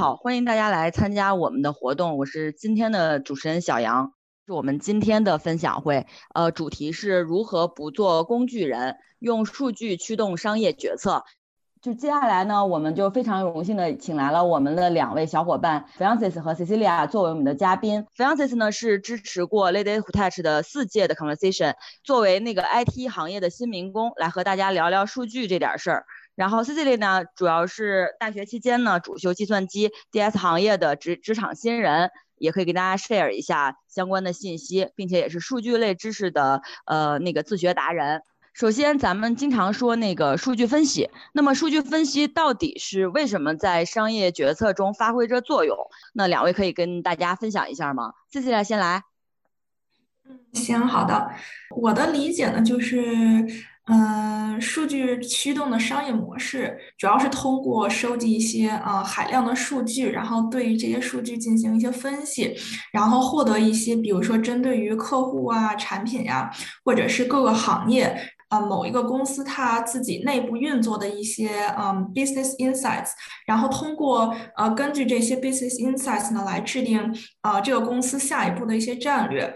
好，欢迎大家来参加我们的活动，我是今天的主持人小杨。是我们今天的分享会，呃，主题是如何不做工具人，用数据驱动商业决策。就接下来呢，我们就非常荣幸的请来了我们的两位小伙伴 Francis 和 Cecilia 作为我们的嘉宾。Francis 呢是支持过 Lady Who Touch 的四届的 Conversation，作为那个 IT 行业的新民工来和大家聊聊数据这点事儿。然后 Cecilia 呢，主要是大学期间呢主修计算机 DS 行业的职职场新人，也可以给大家 share 一下相关的信息，并且也是数据类知识的呃那个自学达人。首先，咱们经常说那个数据分析，那么数据分析到底是为什么在商业决策中发挥着作用？那两位可以跟大家分享一下吗？谢谢，先来。嗯，行，好的。我的理解呢，就是，嗯，数据驱动的商业模式，主要是通过收集一些啊海量的数据，然后对于这些数据进行一些分析，然后获得一些，比如说针对于客户啊、产品呀，或者是各个行业。啊，某一个公司它自己内部运作的一些嗯 business insights，然后通过呃根据这些 business insights 呢来制定啊这个公司下一步的一些战略，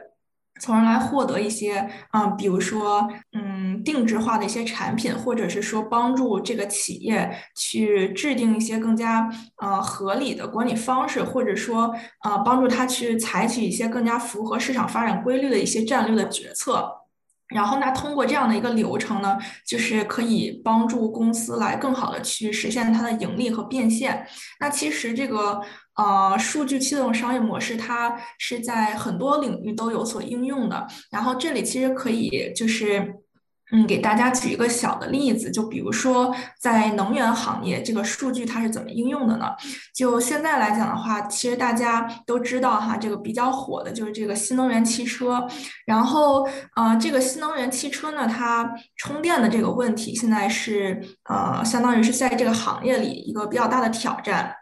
从而来获得一些嗯比如说嗯定制化的一些产品，或者是说帮助这个企业去制定一些更加呃合理的管理方式，或者说呃帮助他去采取一些更加符合市场发展规律的一些战略的决策。然后，那通过这样的一个流程呢，就是可以帮助公司来更好的去实现它的盈利和变现。那其实这个呃数据驱动商业模式，它是在很多领域都有所应用的。然后这里其实可以就是。嗯，给大家举一个小的例子，就比如说在能源行业，这个数据它是怎么应用的呢？就现在来讲的话，其实大家都知道哈，这个比较火的就是这个新能源汽车。然后，呃，这个新能源汽车呢，它充电的这个问题，现在是呃，相当于是在这个行业里一个比较大的挑战。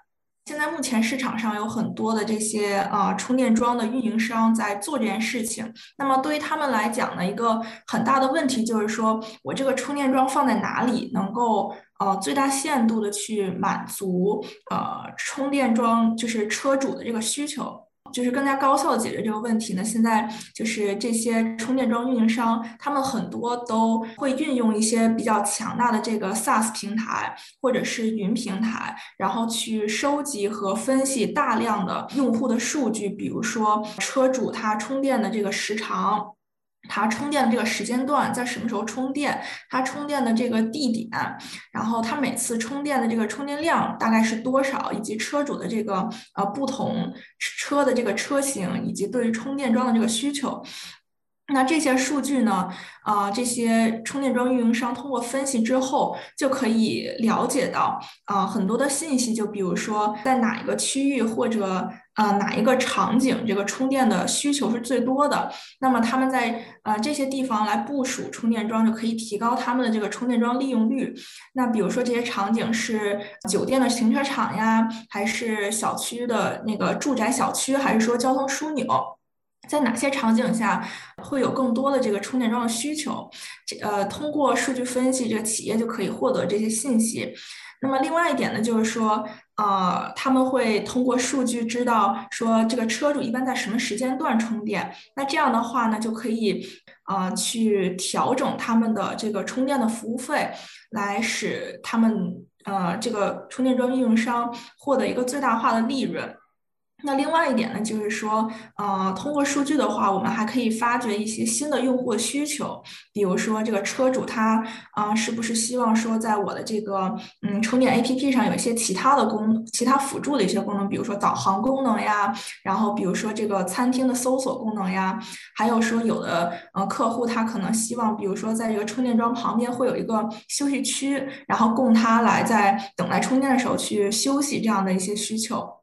现在目前市场上有很多的这些啊充电桩的运营商在做这件事情。那么对于他们来讲呢，一个很大的问题就是说我这个充电桩放在哪里，能够呃最大限度的去满足呃充电桩就是车主的这个需求。就是更加高效的解决这个问题呢？现在就是这些充电桩运营商，他们很多都会运用一些比较强大的这个 SaaS 平台或者是云平台，然后去收集和分析大量的用户的数据，比如说车主他充电的这个时长。它充电的这个时间段在什么时候充电？它充电的这个地点，然后它每次充电的这个充电量大概是多少？以及车主的这个呃不同车的这个车型，以及对于充电桩的这个需求。那这些数据呢？啊，这些充电桩运营商通过分析之后，就可以了解到啊很多的信息，就比如说在哪一个区域或者呃哪一个场景，这个充电的需求是最多的。那么他们在呃这些地方来部署充电桩，就可以提高他们的这个充电桩利用率。那比如说这些场景是酒店的停车场呀，还是小区的那个住宅小区，还是说交通枢纽？在哪些场景下会有更多的这个充电桩的需求？这呃，通过数据分析，这个企业就可以获得这些信息。那么另外一点呢，就是说，呃，他们会通过数据知道说这个车主一般在什么时间段充电。那这样的话呢，就可以呃去调整他们的这个充电的服务费，来使他们呃这个充电桩运营商获得一个最大化的利润。那另外一点呢，就是说，呃，通过数据的话，我们还可以发掘一些新的用户需求，比如说这个车主他啊，是不是希望说，在我的这个嗯充电 APP 上有一些其他的功，其他辅助的一些功能，比如说导航功能呀，然后比如说这个餐厅的搜索功能呀，还有说有的呃客户他可能希望，比如说在这个充电桩旁边会有一个休息区，然后供他来在等待充电的时候去休息这样的一些需求。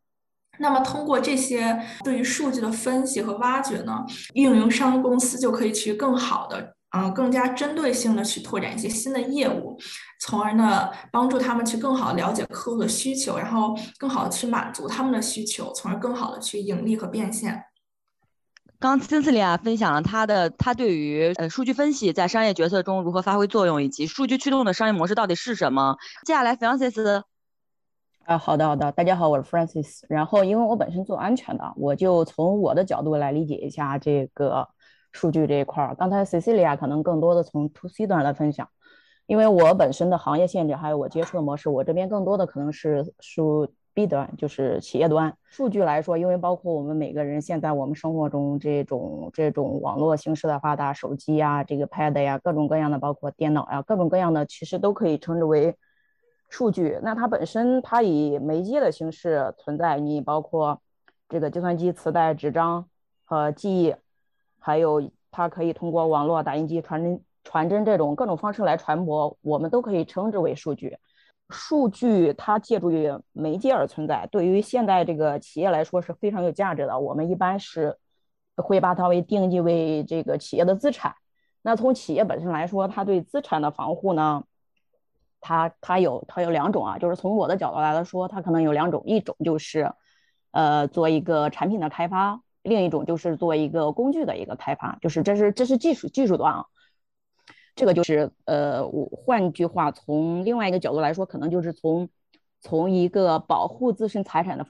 那么通过这些对于数据的分析和挖掘呢，运营商公司就可以去更好的。嗯，更加针对性的去拓展一些新的业务，从而呢帮助他们去更好了解客户的需求，然后更好的去满足他们的需求，从而更好的去盈利和变现。刚 Cecilia 分享了他的他对于呃数据分析在商业决策中如何发挥作用，以及数据驱动的商业模式到底是什么。接下来 Francis，啊，好的好的，大家好，我是 Francis。然后因为我本身做安全的，我就从我的角度来理解一下这个。数据这一块儿，刚才 Cecilia 可能更多的从 To C 端来分享，因为我本身的行业限制，还有我接触的模式，我这边更多的可能是数 B 端，就是企业端数据来说，因为包括我们每个人现在我们生活中这种这种网络形式的发达，手机呀、这个 Pad 呀，各种各样的，包括电脑呀，各种各样的，其实都可以称之为数据。那它本身它以媒介的形式存在，你包括这个计算机、磁带、纸张和记忆。还有，它可以通过网络、打印机、传真、传真这种各种方式来传播，我们都可以称之为数据。数据它借助于媒介而存在，对于现在这个企业来说是非常有价值的。我们一般是会把它为定义为这个企业的资产。那从企业本身来说，它对资产的防护呢，它它有它有两种啊，就是从我的角度来说，它可能有两种，一种就是呃做一个产品的开发。另一种就是做一个工具的一个开发，就是这是这是技术技术端啊，这个就是呃，我换句话从另外一个角度来说，可能就是从从一个保护自身财产的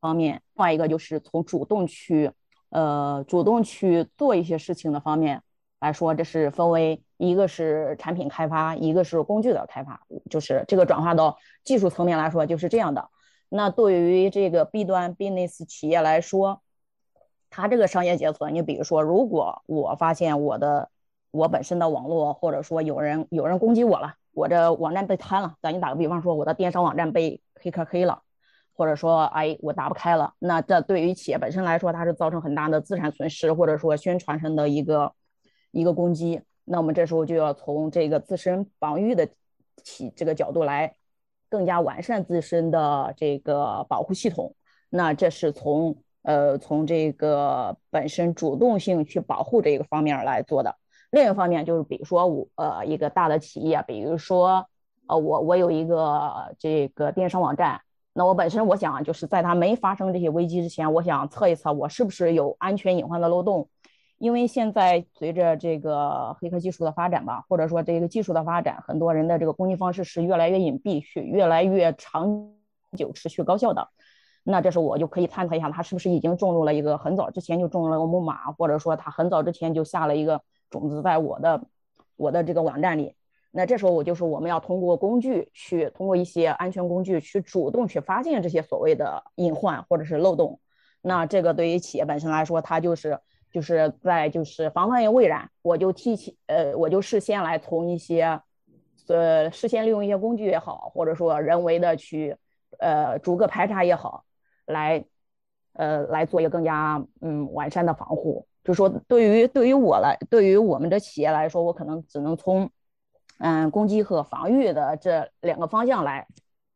方面，另外一个就是从主动去呃主动去做一些事情的方面来说，这是分为一个是产品开发，一个是工具的开发，就是这个转化到技术层面来说就是这样的。那对于这个 B 端 business 企业来说，它这个商业决策，你比如说，如果我发现我的我本身的网络，或者说有人有人攻击我了，我这网站被瘫了，咱你打个比方说，我的电商网站被黑客黑了，或者说哎我打不开了，那这对于企业本身来说，它是造成很大的资产损失，或者说宣传上的一个一个攻击，那我们这时候就要从这个自身防御的起这个角度来更加完善自身的这个保护系统，那这是从。呃，从这个本身主动性去保护这个方面来做的。另一方面就是，比如说我呃一个大的企业，比如说呃我我有一个这个电商网站，那我本身我想就是在它没发生这些危机之前，我想测一测我是不是有安全隐患的漏洞。因为现在随着这个黑客技术的发展吧，或者说这个技术的发展，很多人的这个攻击方式是越来越隐蔽，去越来越长久、持续、高效的。那这时候我就可以探测一下，他是不是已经种入了一个很早之前就种入了个木马，或者说他很早之前就下了一个种子在我的我的这个网站里。那这时候我就是我们要通过工具去，通过一些安全工具去主动去发现这些所谓的隐患或者是漏洞。那这个对于企业本身来说，它就是就是在就是防范于未然，我就提前呃我就事先来从一些呃事先利用一些工具也好，或者说人为的去呃逐个排查也好。来，呃，来做一个更加嗯完善的防护。就说，对于对于我来，对于我们的企业来说，我可能只能从嗯攻击和防御的这两个方向来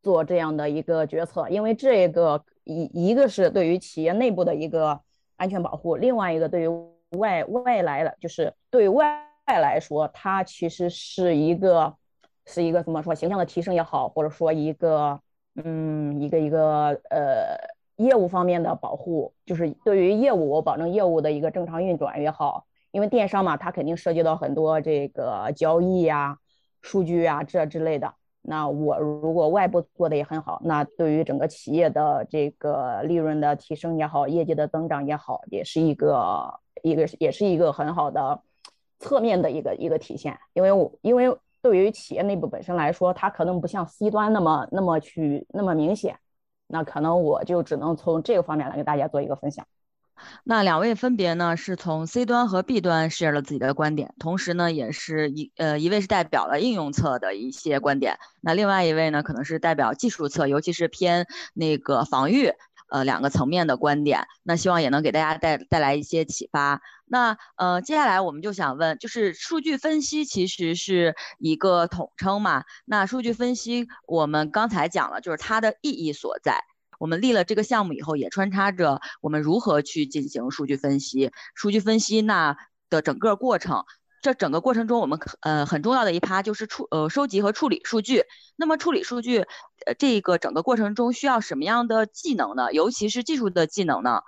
做这样的一个决策。因为这个一一个是对于企业内部的一个安全保护，另外一个对于外外来的，就是对外来说，它其实是一个是一个怎么说形象的提升也好，或者说一个嗯一个一个呃。业务方面的保护，就是对于业务，保证业务的一个正常运转也好。因为电商嘛，它肯定涉及到很多这个交易呀、数据啊这之类的。那我如果外部做的也很好，那对于整个企业的这个利润的提升也好，业绩的增长也好，也是一个一个也是一个很好的侧面的一个一个体现。因为我因为对于企业内部本身来说，它可能不像 C 端那么那么去那么明显。那可能我就只能从这个方面来给大家做一个分享。那两位分别呢是从 C 端和 B 端 share 了自己的观点，同时呢也是一呃一位是代表了应用侧的一些观点，那另外一位呢可能是代表技术侧，尤其是偏那个防御。呃，两个层面的观点，那希望也能给大家带带来一些启发。那呃，接下来我们就想问，就是数据分析其实是一个统称嘛？那数据分析我们刚才讲了，就是它的意义所在。我们立了这个项目以后，也穿插着我们如何去进行数据分析。数据分析那的整个过程，这整个过程中，我们呃很重要的一趴就是处呃收集和处理数据。那么处理数据，呃这个整个过程中需要什么样的技能呢？尤其是技术的技能呢？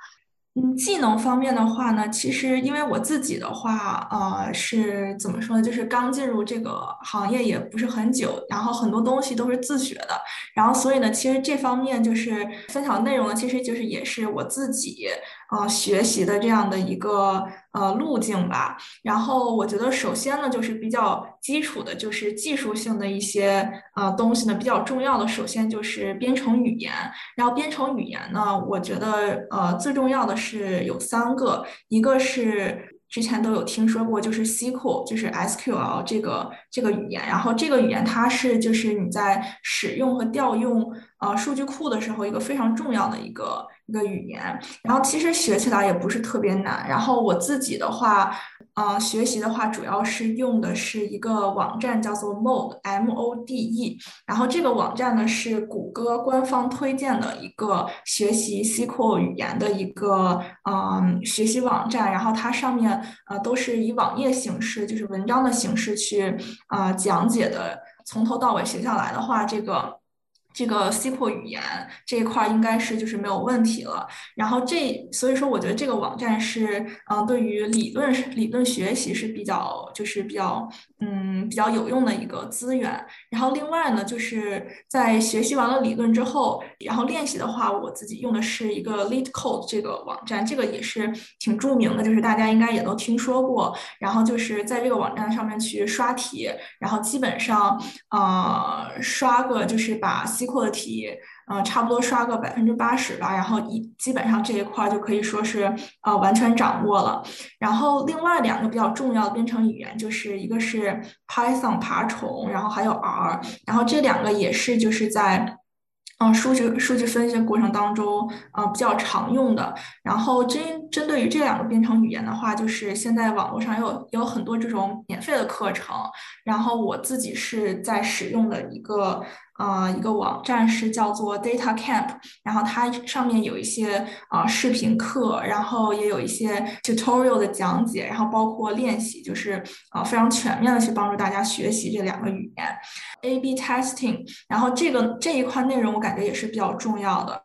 嗯，技能方面的话呢，其实因为我自己的话，呃，是怎么说呢？就是刚进入这个行业也不是很久，然后很多东西都是自学的，然后所以呢，其实这方面就是分享内容呢，其实就是也是我自己。呃，学习的这样的一个呃路径吧。然后我觉得，首先呢，就是比较基础的，就是技术性的一些呃东西呢，比较重要的，首先就是编程语言。然后编程语言呢，我觉得呃最重要的是有三个，一个是之前都有听说过，就是 SQL，就是 SQL 这个这个语言。然后这个语言它是就是你在使用和调用呃数据库的时候一个非常重要的一个。一个语言，然后其实学起来也不是特别难。然后我自己的话，呃，学习的话主要是用的是一个网站，叫做 Mode，M O D E。然后这个网站呢是谷歌官方推荐的一个学习 SQL 语言的一个嗯学习网站。然后它上面呃都是以网页形式，就是文章的形式去啊讲解的。从头到尾学下来的话，这个。这个 SQL 语言这一块应该是就是没有问题了。然后这所以说，我觉得这个网站是嗯，对于理论理论学习是比较就是比较嗯比较有用的一个资源。然后另外呢，就是在学习完了理论之后，然后练习的话，我自己用的是一个 LeetCode 这个网站，这个也是挺著名的，就是大家应该也都听说过。然后就是在这个网站上面去刷题，然后基本上呃刷个就是把。SQL 的题，嗯，差不多刷个百分之八十吧，然后一基本上这一块就可以说是呃完全掌握了。然后另外两个比较重要的编程语言，就是一个是 Python 爬虫，然后还有 R，然后这两个也是就是在。嗯，数据数据分析过程当中，嗯，比较常用的。然后针针对于这两个编程语言的话，就是现在网络上有有很多这种免费的课程。然后我自己是在使用的一个呃一个网站是叫做 Data Camp，然后它上面有一些啊视频课，然后也有一些 tutorial 的讲解，然后包括练习，就是啊非常全面的去帮助大家学习这两个语言。A/B testing，然后这个这一块内容我感觉也是比较重要的。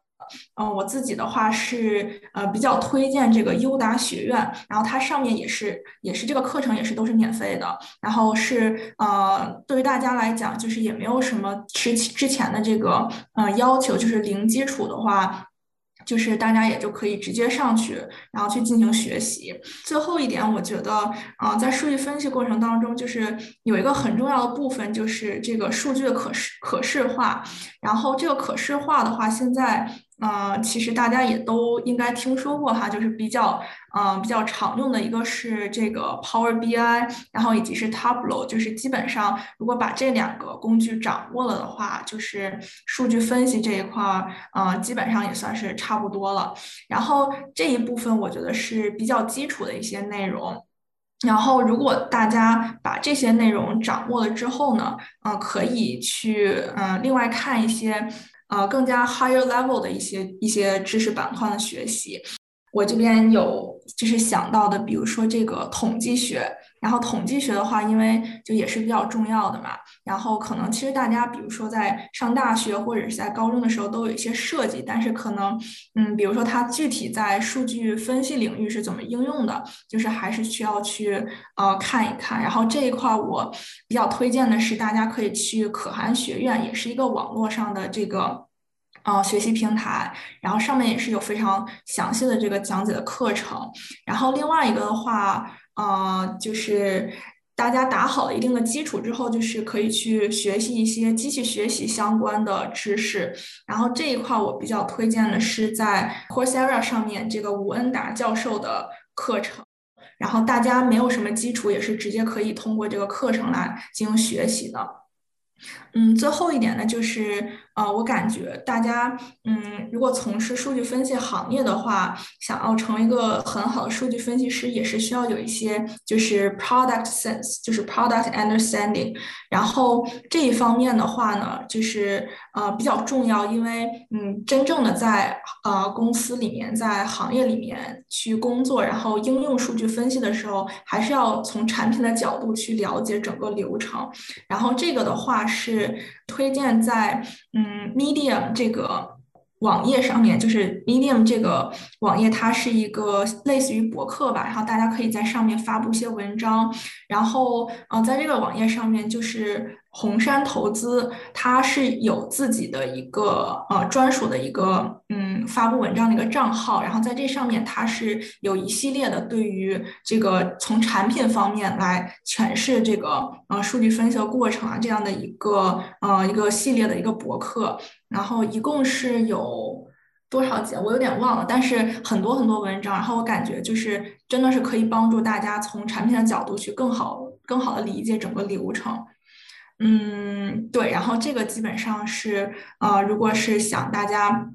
嗯，我自己的话是呃比较推荐这个优达学院，然后它上面也是也是这个课程也是都是免费的，然后是呃对于大家来讲就是也没有什么之之前的这个呃要求，就是零基础的话。就是大家也就可以直接上去，然后去进行学习。最后一点，我觉得，啊，在数据分析过程当中，就是有一个很重要的部分，就是这个数据的可视可视化。然后这个可视化的话，现在。呃，其实大家也都应该听说过哈，就是比较，嗯，比较常用的一个是这个 Power BI，然后以及是 Tableau，就是基本上如果把这两个工具掌握了的话，就是数据分析这一块儿，呃，基本上也算是差不多了。然后这一部分我觉得是比较基础的一些内容。然后如果大家把这些内容掌握了之后呢，嗯，可以去，嗯，另外看一些。啊，更加 higher level 的一些一些知识板块的学习，我这边有就是想到的，比如说这个统计学，然后统计学的话，因为就也是比较重要的嘛，然后可能其实大家比如说在上大学或者是在高中的时候都有一些设计，但是可能嗯，比如说它具体在数据分析领域是怎么应用的，就是还是需要去呃看一看。然后这一块我比较推荐的是大家可以去可汗学院，也是一个网络上的这个。呃，学习平台，然后上面也是有非常详细的这个讲解的课程。然后另外一个的话，呃，就是大家打好了一定的基础之后，就是可以去学习一些机器学习相关的知识。然后这一块我比较推荐的是在 Coursera 上面这个吴恩达教授的课程。然后大家没有什么基础，也是直接可以通过这个课程来进行学习的。嗯，最后一点呢，就是呃，我感觉大家，嗯，如果从事数据分析行业的话，想要成为一个很好的数据分析师，也是需要有一些就是 product sense，就是 product understanding。然后这一方面的话呢，就是呃比较重要，因为嗯，真正的在呃公司里面，在行业里面去工作，然后应用数据分析的时候，还是要从产品的角度去了解整个流程。然后这个的话是推荐在嗯。嗯，Medium 这个网页上面，就是 Medium 这个网页，它是一个类似于博客吧，然后大家可以在上面发布一些文章，然后呃，在这个网页上面就是。红杉投资，它是有自己的一个呃专属的一个嗯发布文章的一个账号，然后在这上面它是有一系列的对于这个从产品方面来诠释这个呃数据分析的过程啊这样的一个呃一个系列的一个博客，然后一共是有多少节我有点忘了，但是很多很多文章，然后我感觉就是真的是可以帮助大家从产品的角度去更好更好的理解整个流程。嗯，对，然后这个基本上是，呃，如果是想大家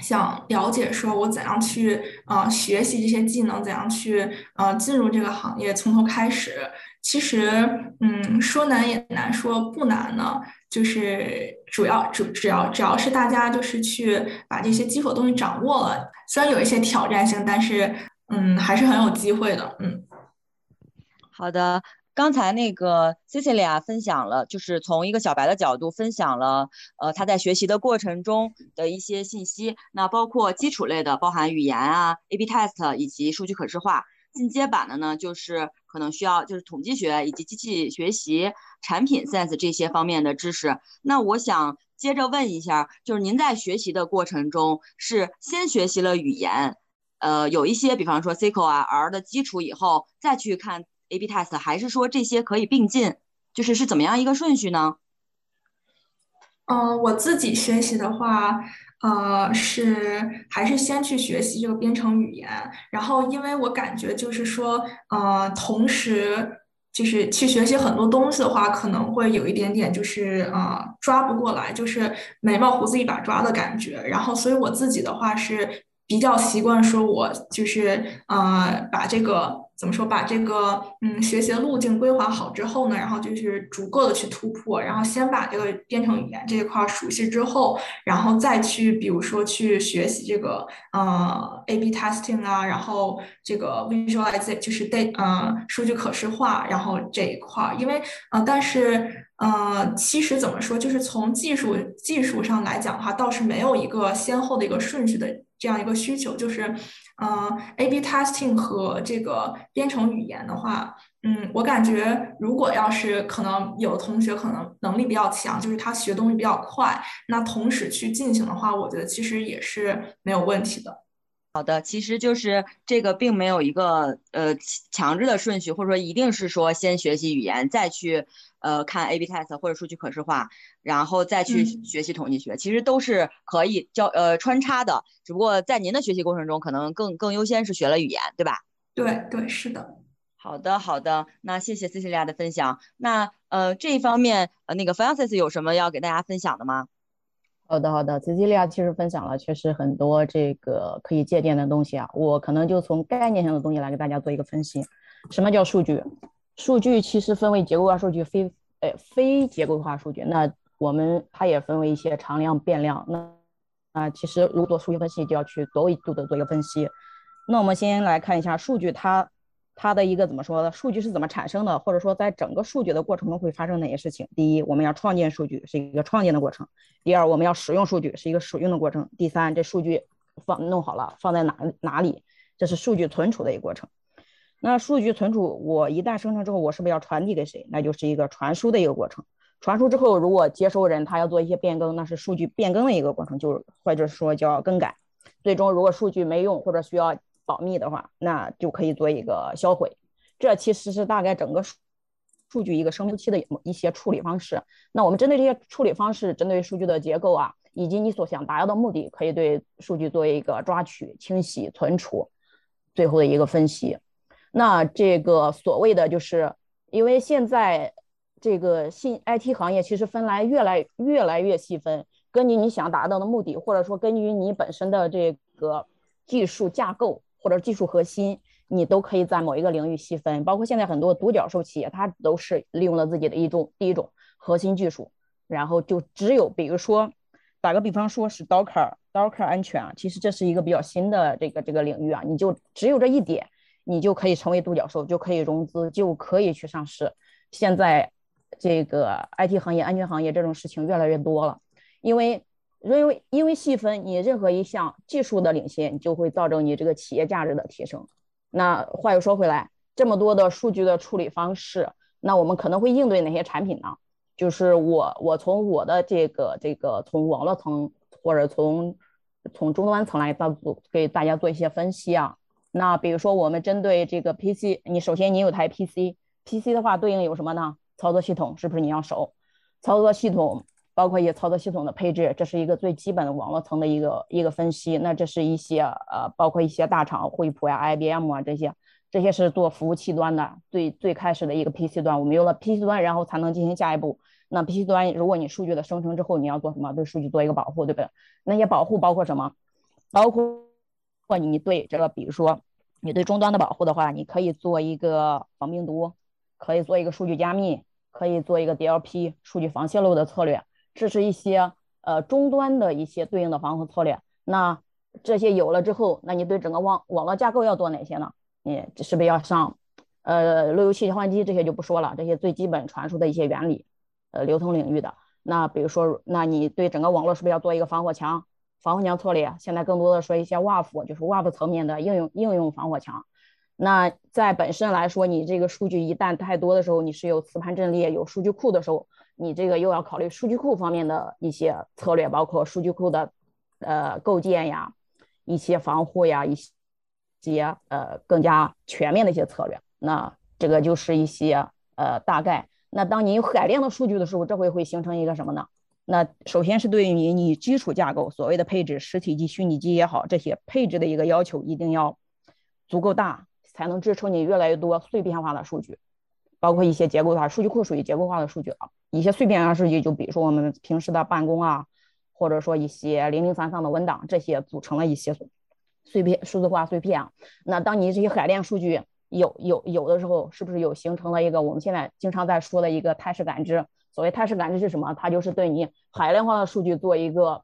想了解说我怎样去呃学习这些技能，怎样去呃进入这个行业，从头开始，其实嗯说难也难，说不难呢，就是主要主只要只要是大家就是去把这些基础的东西掌握了，虽然有一些挑战性，但是嗯还是很有机会的，嗯，好的。刚才那个 Cecilia 分享了，就是从一个小白的角度分享了，呃，他在学习的过程中的一些信息。那包括基础类的，包含语言啊、A/B test 以及数据可视化。进阶版的呢，就是可能需要就是统计学以及机器学习、产品 sense 这些方面的知识。那我想接着问一下，就是您在学习的过程中是先学习了语言，呃，有一些比方说 SQL 啊、R 的基础以后，再去看。A/B test 还是说这些可以并进，就是是怎么样一个顺序呢？嗯，我自己学习的话，呃，是还是先去学习这个编程语言，然后因为我感觉就是说，呃，同时就是去学习很多东西的话，可能会有一点点就是呃抓不过来，就是眉毛胡子一把抓的感觉。然后，所以我自己的话是比较习惯说，我就是呃把这个。怎么说？把这个嗯学习的路径规划好之后呢，然后就是逐个的去突破，然后先把这个编程语言这一块熟悉之后，然后再去比如说去学习这个呃 A/B testing 啊，然后这个 visualize 就是 data 呃数据可视化，然后这一块，因为呃但是呃其实怎么说，就是从技术技术上来讲的话，倒是没有一个先后的一个顺序的这样一个需求，就是。嗯，A/B testing 和这个编程语言的话，嗯，我感觉如果要是可能有同学可能能力比较强，就是他学东西比较快，那同时去进行的话，我觉得其实也是没有问题的。好的，其实就是这个并没有一个呃强制的顺序，或者说一定是说先学习语言再去呃看 A/B test 或者数据可视化，然后再去学习统计学，其实都是可以交呃穿插的。只不过在您的学习过程中，可能更更优先是学了语言，对吧？对对，是的。好的好的，那谢谢 Cecilia 的分享。那呃这一方面呃那个 Francis 有什么要给大家分享的吗？好的，好的，，Cecilia 其实分享了确实很多这个可以借鉴的东西啊，我可能就从概念上的东西来给大家做一个分析。什么叫数据？数据其实分为结构化数据、非呃非结构化数据。那我们它也分为一些常量、变量。那啊，其实如果做数据分析，就要去多维度的做一个分析。那我们先来看一下数据它。它的一个怎么说呢？数据是怎么产生的？或者说，在整个数据的过程中会发生哪些事情？第一，我们要创建数据，是一个创建的过程；第二，我们要使用数据，是一个使用的过程；第三，这数据放弄好了放在哪哪里，这是数据存储的一个过程。那数据存储，我一旦生成之后，我是不是要传递给谁？那就是一个传输的一个过程。传输之后，如果接收人他要做一些变更，那是数据变更的一个过程，就是或者说叫更改。最终，如果数据没用或者需要。保密的话，那就可以做一个销毁。这其实是大概整个数数据一个生命期的一些处理方式。那我们针对这些处理方式，针对数据的结构啊，以及你所想达到的目的，可以对数据做一个抓取、清洗、存储，最后的一个分析。那这个所谓的就是，因为现在这个信 IT 行业其实分来越来越来越细分。根据你想达到的目的，或者说根据你本身的这个技术架构或者技术核心，你都可以在某一个领域细分。包括现在很多独角兽企业，它都是利用了自己的一种第一种核心技术，然后就只有比如说打个比方说是 Docker Docker 安全啊，其实这是一个比较新的这个这个领域啊，你就只有这一点，你就可以成为独角兽，就可以融资，就可以去上市。现在这个 IT 行业、安全行业这种事情越来越多了。因为，因为因为细分，你任何一项技术的领先，就会造成你这个企业价值的提升。那话又说回来，这么多的数据的处理方式，那我们可能会应对哪些产品呢？就是我我从我的这个这个从网络层或者从从终端层来做给大家做一些分析啊。那比如说我们针对这个 PC，你首先你有台 PC，PC 的话对应有什么呢？操作系统是不是你要熟？操作系统。包括一些操作系统的配置，这是一个最基本的网络层的一个一个分析。那这是一些呃，包括一些大厂，惠普呀、IBM 啊这些，这些是做服务器端的最最开始的一个 PC 端。我们有了 PC 端，然后才能进行下一步。那 PC 端，如果你数据的生成之后，你要做什么？对数据做一个保护，对不对？那些保护包括什么？包括或你对这个，比如说你对终端的保护的话，你可以做一个防病毒，可以做一个数据加密，可以做一个 DLP 数据防泄露的策略。这是一些呃终端的一些对应的防护策略。那这些有了之后，那你对整个网网络架构要做哪些呢？你是不是要上呃路由器交换机这些就不说了，这些最基本传输的一些原理，呃流通领域的。那比如说，那你对整个网络是不是要做一个防火墙？防火墙策略现在更多的说一些 WAF，就是 WAF 层面的应用应用防火墙。那在本身来说，你这个数据一旦太多的时候，你是有磁盘阵列、有数据库的时候。你这个又要考虑数据库方面的一些策略，包括数据库的呃构建呀、一些防护呀、一些呃更加全面的一些策略。那这个就是一些呃大概。那当你有海量的数据的时候，这会会形成一个什么呢？那首先是对于你基础架构所谓的配置，实体机、虚拟机也好，这些配置的一个要求一定要足够大，才能支撑你越来越多碎片化的数据。包括一些结构化数据库属于结构化的数据啊，一些碎片化数据就比如说我们平时的办公啊，或者说一些零零散散的文档，这些组成了一些碎片数字化碎片啊。那当你这些海量数据有有有的时候，是不是有形成了一个我们现在经常在说的一个态势感知？所谓态势感知是什么？它就是对你海量化的数据做一个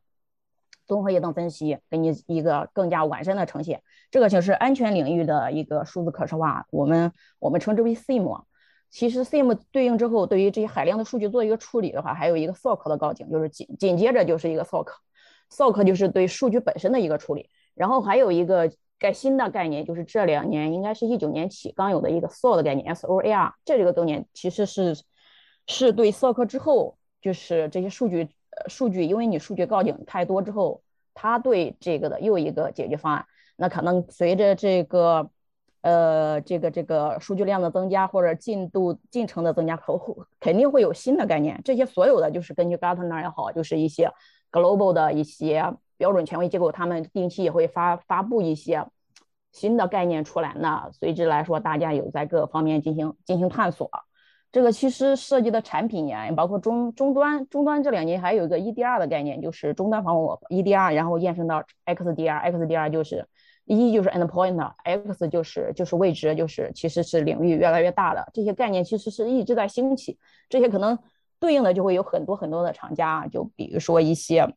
综合验证分析，给你一个更加完善的呈现。这个就是安全领域的一个数字可视化，我们我们称之为 SIEM。其实 SIM 对应之后，对于这些海量的数据做一个处理的话，还有一个 SOC 的告警，就是紧紧接着就是一个 SOC，SOC 就是对数据本身的一个处理。然后还有一个概新的概念，就是这两年应该是一九年起刚有的一个 SOAR 的概念，SOAR 这个概念其实是是对 SOC 之后，就是这些数据数据，因为你数据告警太多之后，它对这个的又一个解决方案。那可能随着这个。呃，这个这个数据量的增加或者进度进程的增加，客户肯定会有新的概念。这些所有的就是根据 Gartner 也好，就是一些 global 的一些标准权威机构，他们定期也会发发布一些新的概念出来。那随之来说，大家有在各个方面进行进行探索。这个其实涉及的产品呀，包括终终端终端这两年还有一个 EDR 的概念，就是终端防火 EDR，然后延伸到 XDR，XDR 就是。一就是 endpoint，X 就是就是位置，就是其实是领域越来越大的这些概念，其实是一直在兴起。这些可能对应的就会有很多很多的厂家，就比如说一些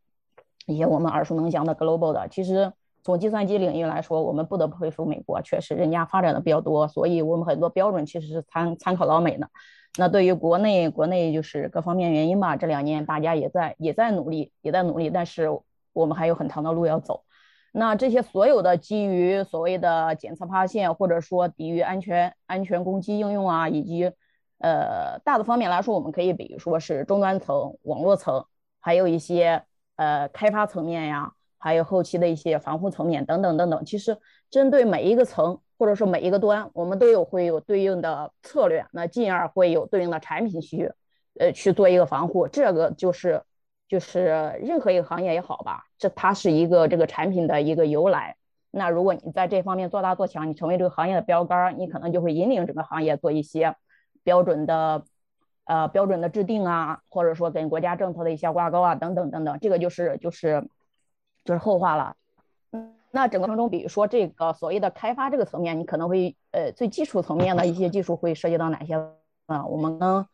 一些我们耳熟能详的 global 的。其实从计算机领域来说，我们不得不佩服美国，确实人家发展的比较多，所以我们很多标准其实是参参考老美的。那对于国内，国内就是各方面原因吧，这两年大家也在也在努力，也在努力，但是我们还有很长的路要走。那这些所有的基于所谓的检测发现，或者说抵御安全安全攻击应用啊，以及呃大的方面来说，我们可以比如说是终端层、网络层，还有一些呃开发层面呀，还有后期的一些防护层面等等等等。其实针对每一个层或者说每一个端，我们都有会有对应的策略，那进而会有对应的产品去呃去做一个防护。这个就是。就是任何一个行业也好吧，这它是一个这个产品的一个由来。那如果你在这方面做大做强，你成为这个行业的标杆，你可能就会引领整个行业做一些标准的呃标准的制定啊，或者说跟国家政策的一些挂钩啊，等等等等，这个就是就是就是后话了。那整个过程中，比如说这个所谓的开发这个层面，你可能会呃最基础层面的一些技术会涉及到哪些呢？我们呢，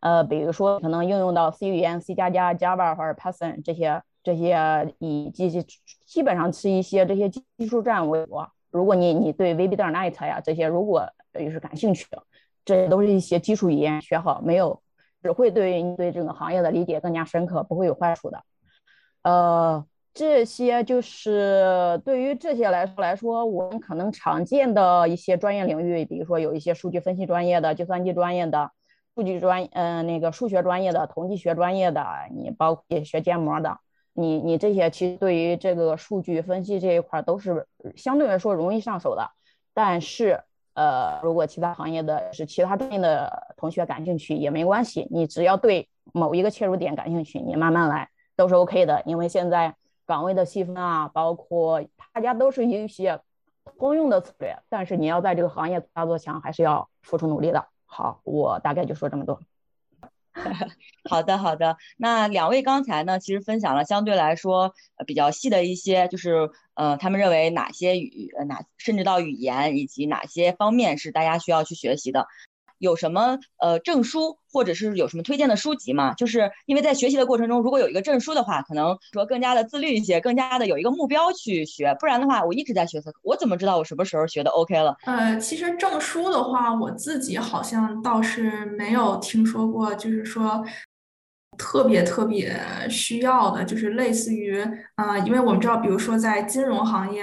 呃，比如说可能应用到 C 语言、C 加加、Java 或者 Python 这些这些以基基本上是一些这些技术站为主。如果你你对 VB.NET 呀这些如果就是感兴趣，这都是一些基础语言学好没有，只会对你对这个行业的理解更加深刻，不会有坏处的。呃。这些就是对于这些来说来说，我们可能常见的一些专业领域，比如说有一些数据分析专业的、计算机专业的、数据专嗯那个数学专业的、统计学专业的，你包括也学建模的，你你这些其实对于这个数据分析这一块都是相对来说容易上手的。但是呃，如果其他行业的是其他专业的同学感兴趣也没关系，你只要对某一个切入点感兴趣，你慢慢来都是 OK 的，因为现在。岗位的细分啊，包括大家都是一些通用的策略，但是你要在这个行业做大做强，还是要付出努力的。好，我大概就说这么多。好的，好的。那两位刚才呢，其实分享了相对来说比较细的一些，就是呃，他们认为哪些语哪甚至到语言以及哪些方面是大家需要去学习的。有什么呃证书，或者是有什么推荐的书籍吗？就是因为在学习的过程中，如果有一个证书的话，可能说更加的自律一些，更加的有一个目标去学。不然的话，我一直在学，我怎么知道我什么时候学的 OK 了？呃，其实证书的话，我自己好像倒是没有听说过，就是说。特别特别需要的就是类似于，呃，因为我们知道，比如说在金融行业，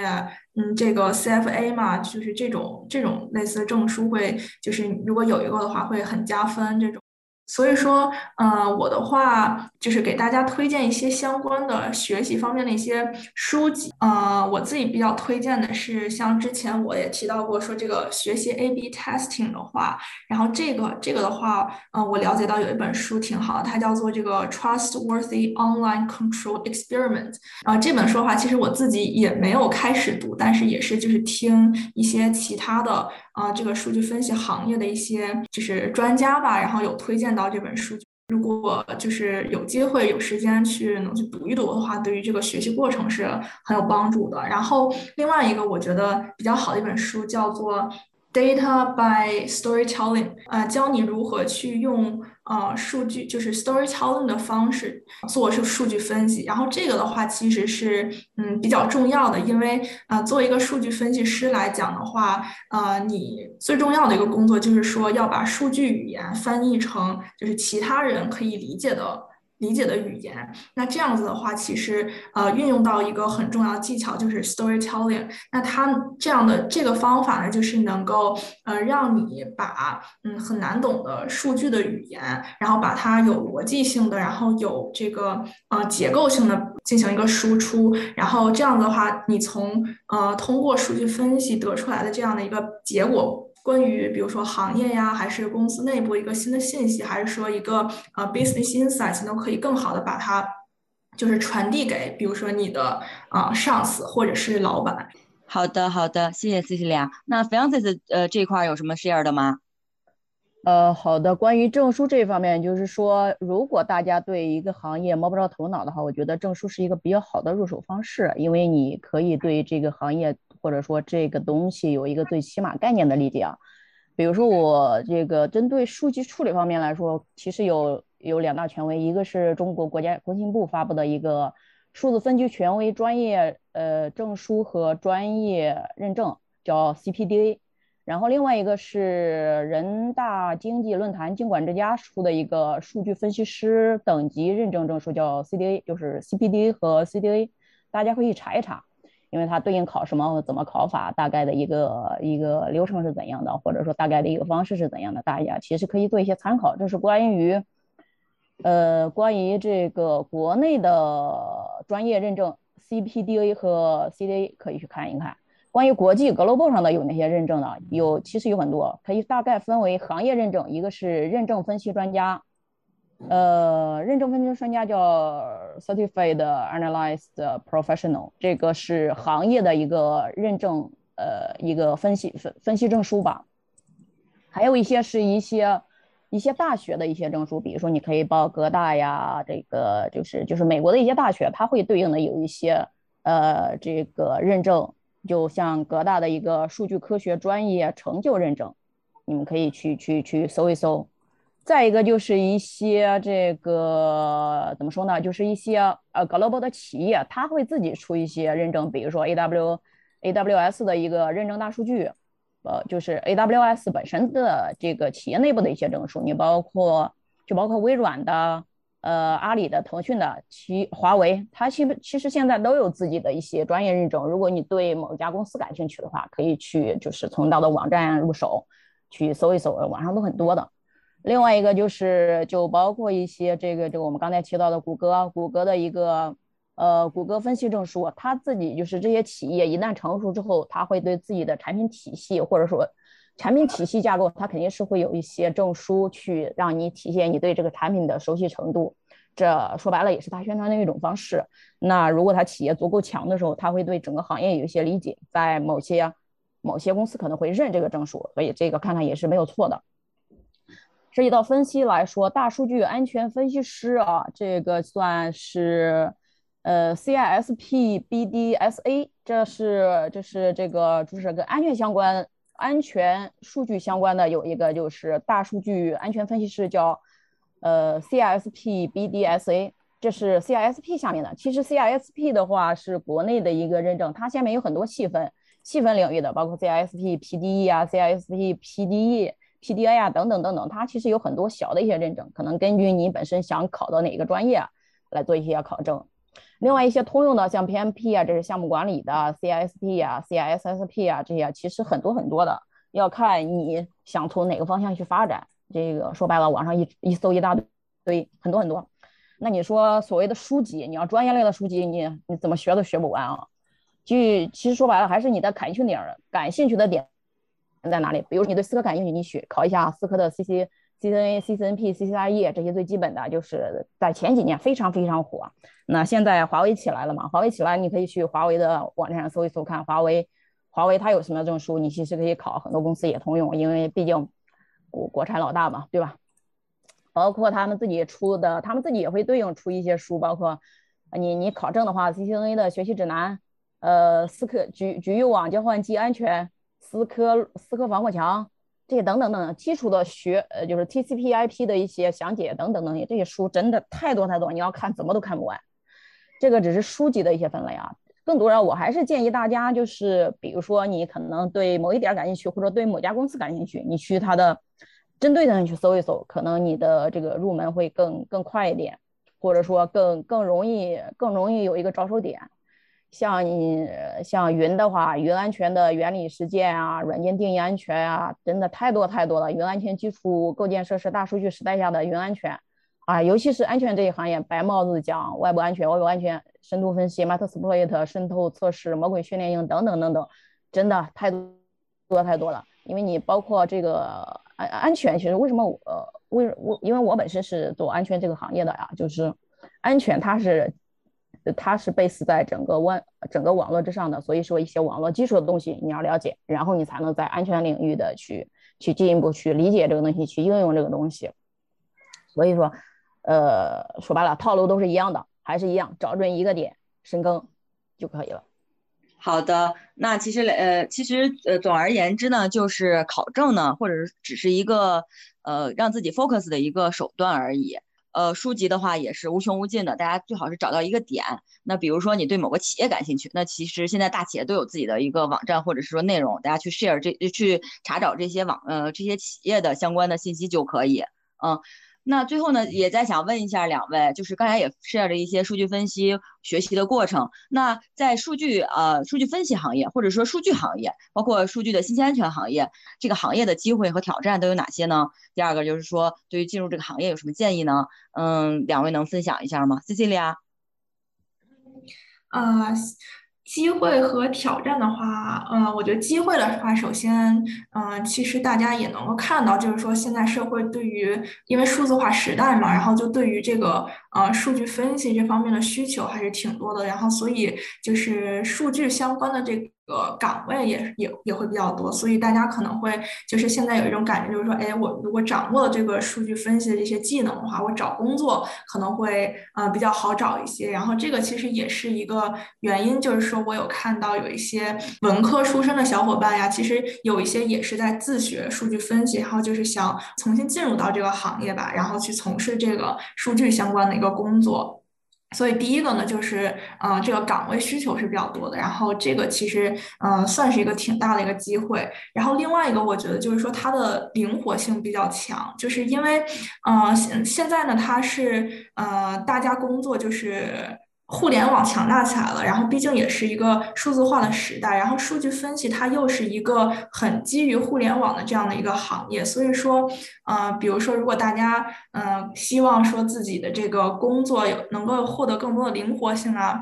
嗯，这个 CFA 嘛，就是这种这种类似的证书会，就是如果有一个的话，会很加分这种。所以说，呃，我的话就是给大家推荐一些相关的学习方面的一些书籍。呃，我自己比较推荐的是，像之前我也提到过，说这个学习 A/B testing 的话，然后这个这个的话，呃，我了解到有一本书挺好，它叫做这个 Trustworthy Online Control Experiment。然后这本书的话，其实我自己也没有开始读，但是也是就是听一些其他的。啊，这个数据分析行业的一些就是专家吧，然后有推荐到这本书。如果就是有机会有时间去能去读一读的话，对于这个学习过程是很有帮助的。然后另外一个我觉得比较好的一本书叫做。Data by storytelling，呃，教你如何去用呃数据，就是 storytelling 的方式做是数据分析。然后这个的话其实是嗯比较重要的，因为呃作为一个数据分析师来讲的话，呃你最重要的一个工作就是说要把数据语言翻译成就是其他人可以理解的。理解的语言，那这样子的话，其实呃运用到一个很重要的技巧，就是 storytelling。那它这样的这个方法呢，就是能够呃让你把嗯很难懂的数据的语言，然后把它有逻辑性的，然后有这个呃结构性的进行一个输出，然后这样的话，你从呃通过数据分析得出来的这样的一个结果。关于比如说行业呀，还是公司内部一个新的信息，还是说一个呃 business insights，都可以更好的把它就是传递给比如说你的啊上司或者是老板。好的，好的，谢谢 Cecilia。那 Francis 呃这块有什么 share 的吗？呃，好的，关于证书这方面，就是说如果大家对一个行业摸不着头脑的话，我觉得证书是一个比较好的入手方式，因为你可以对这个行业。或者说这个东西有一个最起码概念的理解啊，比如说我这个针对数据处理方面来说，其实有有两大权威，一个是中国国家工信部发布的一个数字分析权威专业呃证书和专业认证，叫 CPDA，然后另外一个是人大经济论坛经管之家出的一个数据分析师等级认证证书，叫 CDA，就是 CPDA 和 CDA，大家可以查一查。因为它对应考什么，怎么考法，大概的一个一个流程是怎样的，或者说大概的一个方式是怎样的，大家其实可以做一些参考。这是关于，呃，关于这个国内的专业认证 CPDA 和 CDA 可以去看一看。关于国际 Global 上的有哪些认证呢？有，其实有很多，可以大概分为行业认证，一个是认证分析专家。呃，认证分析专家叫 Certified Analyst Professional，这个是行业的一个认证，呃，一个分析分分析证书吧。还有一些是一些一些大学的一些证书，比如说你可以报哥大呀，这个就是就是美国的一些大学，它会对应的有一些呃这个认证，就像哥大的一个数据科学专业成就认证，你们可以去去去搜一搜。再一个就是一些这个怎么说呢？就是一些呃 global 的企业，它会自己出一些认证，比如说 A W A W S 的一个认证大数据。呃，就是 AWS 本身的这个企业内部的一些证书，你包括就包括微软的、呃阿里的、腾讯的、其华为，它其其实现在都有自己的一些专业认证。如果你对某家公司感兴趣的话，可以去就是从它的网站入手去搜一搜，网上都很多的。另外一个就是就包括一些这个这个我们刚才提到的谷歌，谷歌的一个。呃，谷歌分析证书，他自己就是这些企业一旦成熟之后，他会对自己的产品体系或者说产品体系架构，他肯定是会有一些证书去让你体现你对这个产品的熟悉程度。这说白了也是他宣传的一种方式。那如果他企业足够强的时候，他会对整个行业有一些理解，在某些某些公司可能会认这个证书，所以这个看看也是没有错的。涉及到分析来说，大数据安全分析师啊，这个算是。呃，CISP BDSA，这是这是这个就是跟安全相关、安全数据相关的有一个就是大数据安全分析师叫呃 CISP BDSA，这是 CISP 下面的。其实 CISP 的话是国内的一个认证，它下面有很多细分细分领域的，包括 CISP PDE 啊、CISP PDE、PDA 啊等等等等。它其实有很多小的一些认证，可能根据你本身想考到哪个专业来做一些考证。另外一些通用的，像 PMP 啊，这是项目管理的；CISP 啊，CISSP 啊，这些其实很多很多的，要看你想从哪个方向去发展。这个说白了，网上一一搜一大堆，很多很多。那你说所谓的书籍，你要专业类的书籍，你你怎么学都学不完啊。就其实说白了，还是你的感兴趣点，感兴趣的点在哪里？比如你对思科感兴趣，你学考一下思科的 CC。CCNA、CCNP、CCIE 这些最基本的，就是在前几年非常非常火。那现在华为起来了嘛？华为起来，你可以去华为的网站上搜一搜，看华为，华为它有什么证书，你其实可以考。很多公司也通用，因为毕竟国国产老大嘛，对吧？包括他们自己出的，他们自己也会对应出一些书，包括你你考证的话，CCNA 的学习指南，呃，思科局局域网交换机安全，思科思科防火墙。这些等等等等基础的学，呃，就是 TCP/IP 的一些详解等等等等，这些书真的太多太多，你要看怎么都看不完。这个只是书籍的一些分类啊，更多的我还是建议大家，就是比如说你可能对某一点感兴趣，或者对某家公司感兴趣，你去它的针对的去搜一搜，可能你的这个入门会更更快一点，或者说更更容易更容易有一个着手点。像你像云的话，云安全的原理实践啊，软件定义安全啊，真的太多太多了。云安全基础构建设施，大数据时代下的云安全啊，尤其是安全这一行业，白帽子讲外部安全、外部安全深度分析、Metasploit 渗透测试、魔鬼训练营等等等等，真的太多太多了。因为你包括这个安安全，其实为什么呃为我因为我本身是做安全这个行业的呀，就是安全它是。它是 base 在整个网整个网络之上的，所以说一些网络基础的东西你要了解，然后你才能在安全领域的去去进一步去理解这个东西，去应用这个东西。所以说，呃，说白了，套路都是一样的，还是一样，找准一个点深耕就可以了。好的，那其实呃，其实呃，总而言之呢，就是考证呢，或者是只是一个呃让自己 focus 的一个手段而已。呃，书籍的话也是无穷无尽的，大家最好是找到一个点。那比如说你对某个企业感兴趣，那其实现在大企业都有自己的一个网站或者是说内容，大家去 share 这去查找这些网呃这些企业的相关的信息就可以，嗯。那最后呢，也在想问一下两位，就是刚才也 share 了一些数据分析学习的过程。那在数据呃数据分析行业，或者说数据行业，包括数据的信息安全行业，这个行业的机会和挑战都有哪些呢？第二个就是说，对于进入这个行业有什么建议呢？嗯，两位能分享一下吗？Cecilia。啊。机会和挑战的话，嗯，我觉得机会的话，首先，嗯，其实大家也能够看到，就是说现在社会对于因为数字化时代嘛，然后就对于这个呃数据分析这方面的需求还是挺多的，然后所以就是数据相关的这。个岗位也也也会比较多，所以大家可能会就是现在有一种感觉，就是说，哎，我如果掌握了这个数据分析的这些技能的话，我找工作可能会呃比较好找一些。然后这个其实也是一个原因，就是说我有看到有一些文科出身的小伙伴呀，其实有一些也是在自学数据分析，然后就是想重新进入到这个行业吧，然后去从事这个数据相关的个工作。所以第一个呢，就是呃，这个岗位需求是比较多的，然后这个其实呃算是一个挺大的一个机会。然后另外一个，我觉得就是说它的灵活性比较强，就是因为呃现现在呢，它是呃大家工作就是。互联网强大起来了，然后毕竟也是一个数字化的时代，然后数据分析它又是一个很基于互联网的这样的一个行业，所以说，呃，比如说如果大家嗯希望说自己的这个工作有能够获得更多的灵活性啊，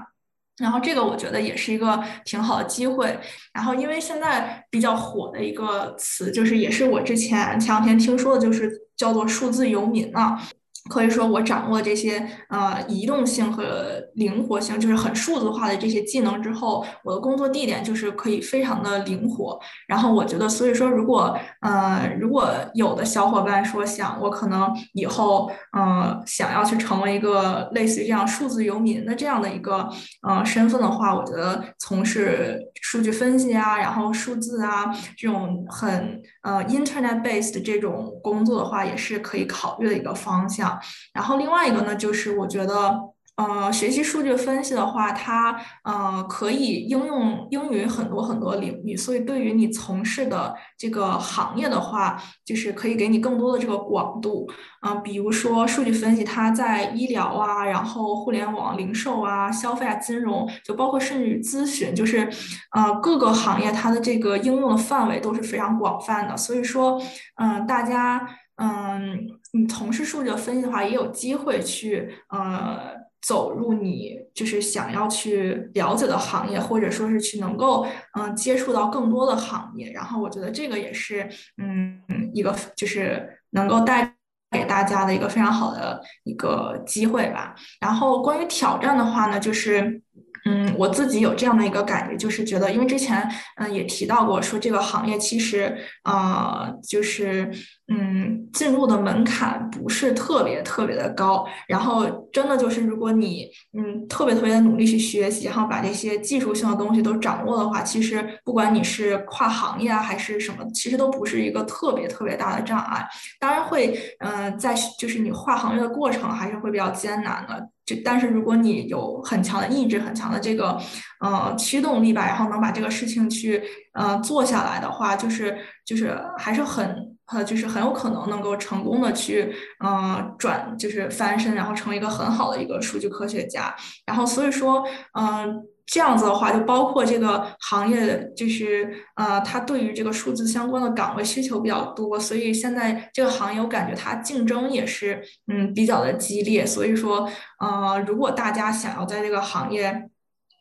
然后这个我觉得也是一个挺好的机会。然后因为现在比较火的一个词，就是也是我之前前两天听说的，就是叫做数字游民啊。可以说，我掌握这些呃移动性和灵活性，就是很数字化的这些技能之后，我的工作地点就是可以非常的灵活。然后我觉得，所以说，如果呃如果有的小伙伴说想我可能以后嗯想要去成为一个类似于这样数字游民的这样的一个呃身份的话，我觉得从事数据分析啊，然后数字啊这种很呃 internet based 这种工作的话，也是可以考虑的一个方向。然后另外一个呢，就是我觉得，呃，学习数据分析的话，它呃可以应用应用于很多很多领域，所以对于你从事的这个行业的话，就是可以给你更多的这个广度。嗯，比如说数据分析，它在医疗啊，然后互联网、零售啊、消费啊、金融，就包括甚至于咨询，就是呃各个行业它的这个应用的范围都是非常广泛的。所以说，嗯，大家。嗯，你从事数据分析的话，也有机会去呃走入你就是想要去了解的行业，或者说是去能够嗯接触到更多的行业。然后我觉得这个也是嗯一个就是能够带给大家的一个非常好的一个机会吧。然后关于挑战的话呢，就是。嗯，我自己有这样的一个感觉，就是觉得，因为之前嗯也提到过，说这个行业其实啊，就是嗯进入的门槛不是特别特别的高，然后真的就是如果你嗯特别特别的努力去学习，然后把这些技术性的东西都掌握的话，其实不管你是跨行业啊还是什么，其实都不是一个特别特别大的障碍。当然会嗯在就是你跨行业的过程还是会比较艰难的。但是如果你有很强的意志、很强的这个呃驱动力吧，然后能把这个事情去呃做下来的话，就是就是还是很呃就是很有可能能够成功的去呃转就是翻身，然后成为一个很好的一个数据科学家。然后所以说嗯。这样子的话，就包括这个行业，就是呃，它对于这个数字相关的岗位需求比较多，所以现在这个行业我感觉它竞争也是嗯比较的激烈。所以说，呃，如果大家想要在这个行业，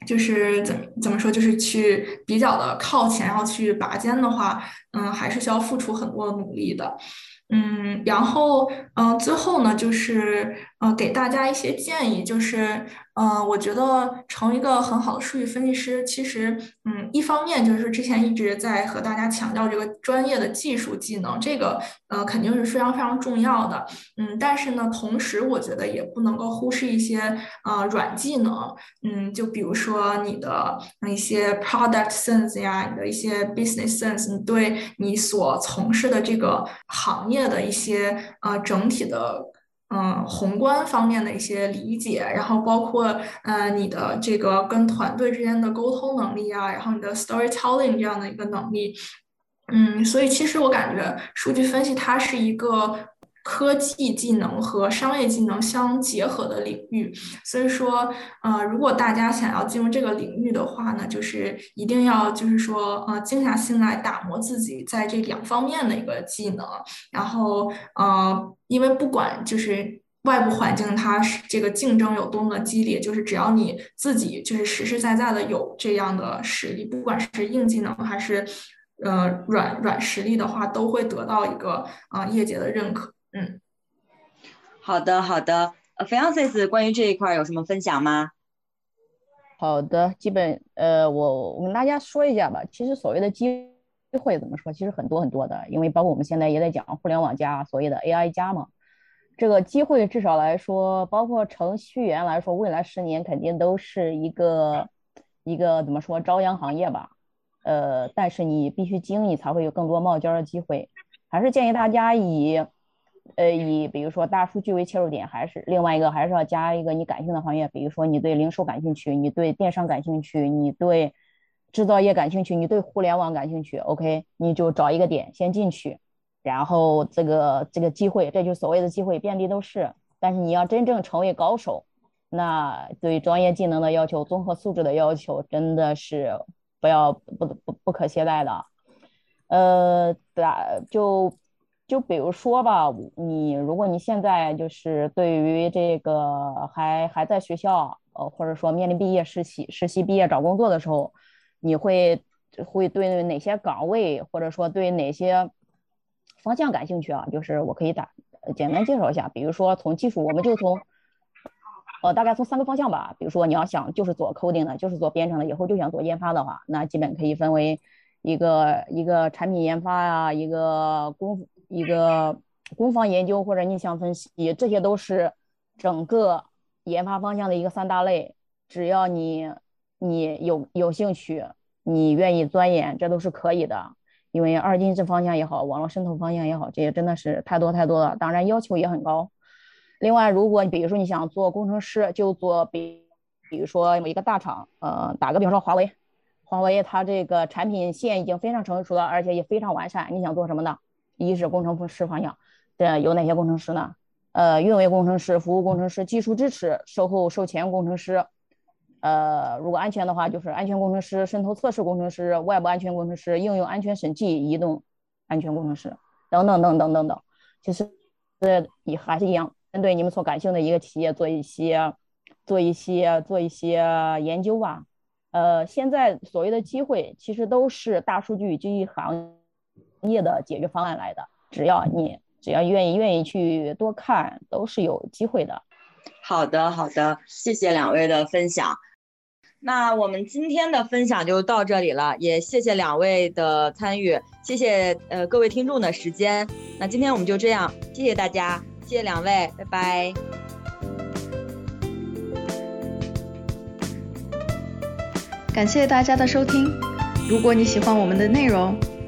就是怎怎么说，就是去比较的靠前，然后去拔尖的话，嗯，还是需要付出很多努力的。嗯，然后嗯，最后呢，就是呃，给大家一些建议，就是嗯，我觉得成一个很好的数据分析师，其实嗯，一方面就是之前一直在和大家强调这个专业的技术技能，这个呃肯定是非常非常重要的。嗯，但是呢，同时我觉得也不能够忽视一些呃软技能，嗯，就比如说你的一些 product sense 呀，你的一些 business sense，你对你所从事的这个行业。的一些呃整体的嗯宏观方面的一些理解，然后包括呃你的这个跟团队之间的沟通能力啊，然后你的 storytelling 这样的一个能力，嗯，所以其实我感觉数据分析它是一个。科技技能和商业技能相结合的领域，所以说，呃，如果大家想要进入这个领域的话呢，就是一定要就是说，呃，静下心来打磨自己在这两方面的一个技能。然后，呃，因为不管就是外部环境它是这个竞争有多么激烈，就是只要你自己就是实实在在的有这样的实力，不管是硬技能还是呃软软实力的话，都会得到一个啊业界的认可。嗯，好的好的，呃 f i a n c e s 关于这一块有什么分享吗？好的，基本呃，我我跟大家说一下吧。其实所谓的机会怎么说？其实很多很多的，因为包括我们现在也在讲互联网加，所谓的 AI 加嘛。这个机会至少来说，包括程序员来说，未来十年肯定都是一个一个怎么说朝阳行业吧。呃，但是你必须精，你才会有更多冒尖的机会。还是建议大家以。呃，以比如说大数据为切入点，还是另外一个，还是要加一个你感兴的行业，比如说你对零售感兴趣，你对电商感兴趣，你对制造业感兴趣，你对互联网感兴趣，OK，你就找一个点先进去，然后这个这个机会，这就所谓的机会，遍地都是。但是你要真正成为高手，那对专业技能的要求、综合素质的要求，真的是不要不不不可懈怠的。呃，打就。就比如说吧，你如果你现在就是对于这个还还在学校，呃，或者说面临毕业实习、实习毕业找工作的时候，你会会对哪些岗位或者说对哪些方向感兴趣啊？就是我可以打简单介绍一下，比如说从技术，我们就从呃大概从三个方向吧。比如说你要想就是做 coding 的，就是做编程的，以后就想做研发的话，那基本可以分为一个一个产品研发呀，一个工。一个攻防研究或者逆向分析，这些都是整个研发方向的一个三大类。只要你你有有兴趣，你愿意钻研，这都是可以的。因为二进制方向也好，网络渗透方向也好，这些真的是太多太多了，当然要求也很高。另外，如果你比如说你想做工程师，就做比比如说某一个大厂，呃，打个比方说华为，华为它这个产品线已经非常成熟了，而且也非常完善。你想做什么呢？一是工程师方向，对，有哪些工程师呢？呃，运维工程师、服务工程师、技术支持、售后售前工程师，呃，如果安全的话，就是安全工程师、渗透测试工程师、外部安全工程师、应用安全审计、移动安全工程师等等等等等等。其实，呃，也还是一样，针对你们所感兴趣的一个企业做一些、做一些、做一些研究吧。呃，现在所谓的机会，其实都是大数据这一行。业的解决方案来的，只要你只要愿意愿意去多看，都是有机会的。好的，好的，谢谢两位的分享。那我们今天的分享就到这里了，也谢谢两位的参与，谢谢呃各位听众的时间。那今天我们就这样，谢谢大家，谢谢两位，拜拜。感谢大家的收听，如果你喜欢我们的内容。